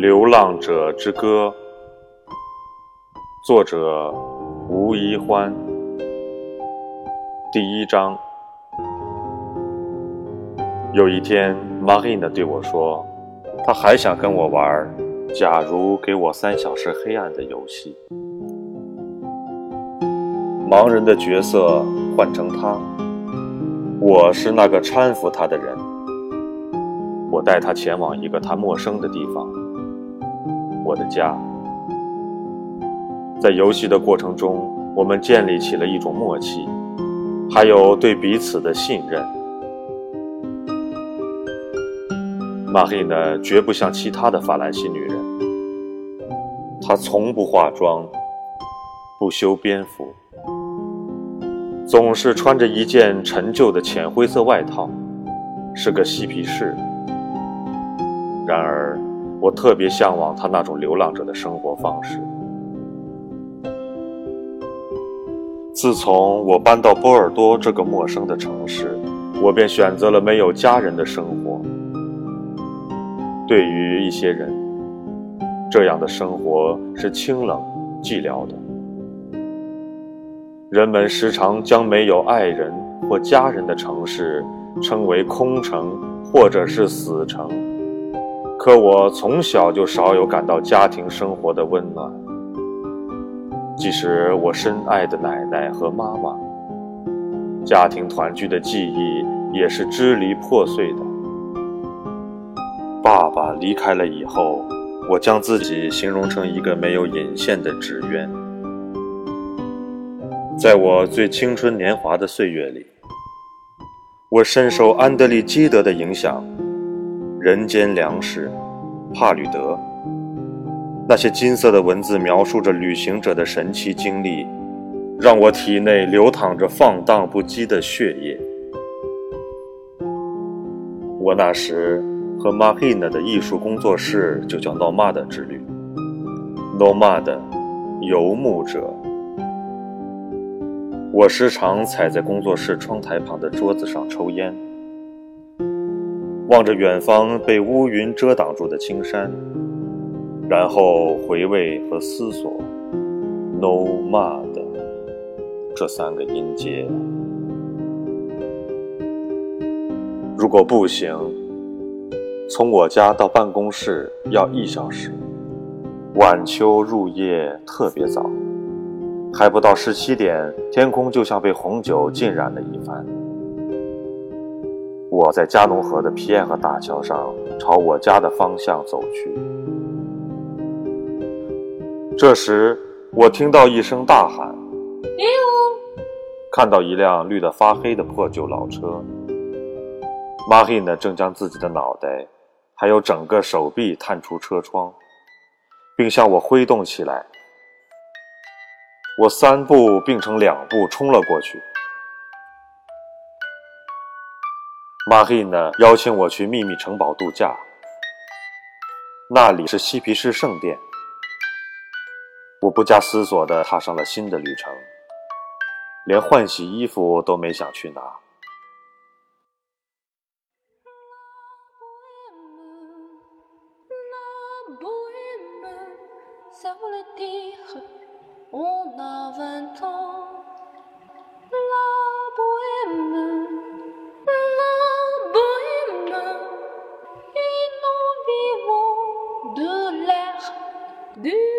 流浪者之歌》，作者吴一欢。第一章。有一天，Marine 对我说，他还想跟我玩《假如给我三小时黑暗》的游戏。盲人的角色换成他，我是那个搀扶他的人。我带他前往一个他陌生的地方，我的家。在游戏的过程中，我们建立起了一种默契，还有对彼此的信任。玛丽呢，绝不像其他的法兰西女人，她从不化妆，不修边幅。总是穿着一件陈旧的浅灰色外套，是个嬉皮士。然而，我特别向往他那种流浪者的生活方式。自从我搬到波尔多这个陌生的城市，我便选择了没有家人的生活。对于一些人，这样的生活是清冷、寂寥的。人们时常将没有爱人或家人的城市称为空城或者是死城，可我从小就少有感到家庭生活的温暖。即使我深爱的奶奶和妈妈，家庭团聚的记忆也是支离破碎的。爸爸离开了以后，我将自己形容成一个没有引线的纸鸢。在我最青春年华的岁月里，我深受安德烈·基德的影响，《人间粮食》，帕吕德，那些金色的文字描述着旅行者的神奇经历，让我体内流淌着放荡不羁的血液。我那时和 Marina 的艺术工作室就叫 Nomad 之旅，Nomad，游牧者。我时常踩在工作室窗台旁的桌子上抽烟，望着远方被乌云遮挡住的青山，然后回味和思索 “nomad” 这三个音节。如果步行，从我家到办公室要一小时。晚秋入夜特别早。还不到十七点，天空就像被红酒浸染了一番。我在加农河的皮埃河大桥上，朝我家的方向走去。这时，我听到一声大喊：“哎呦！”看到一辆绿得发黑的破旧老车。马黑呢，正将自己的脑袋，还有整个手臂探出车窗，并向我挥动起来。我三步并成两步冲了过去。马黑呢邀请我去秘密城堡度假，那里是嬉皮士圣殿。我不加思索地踏上了新的旅程，连换洗衣服都没想去拿。Dude.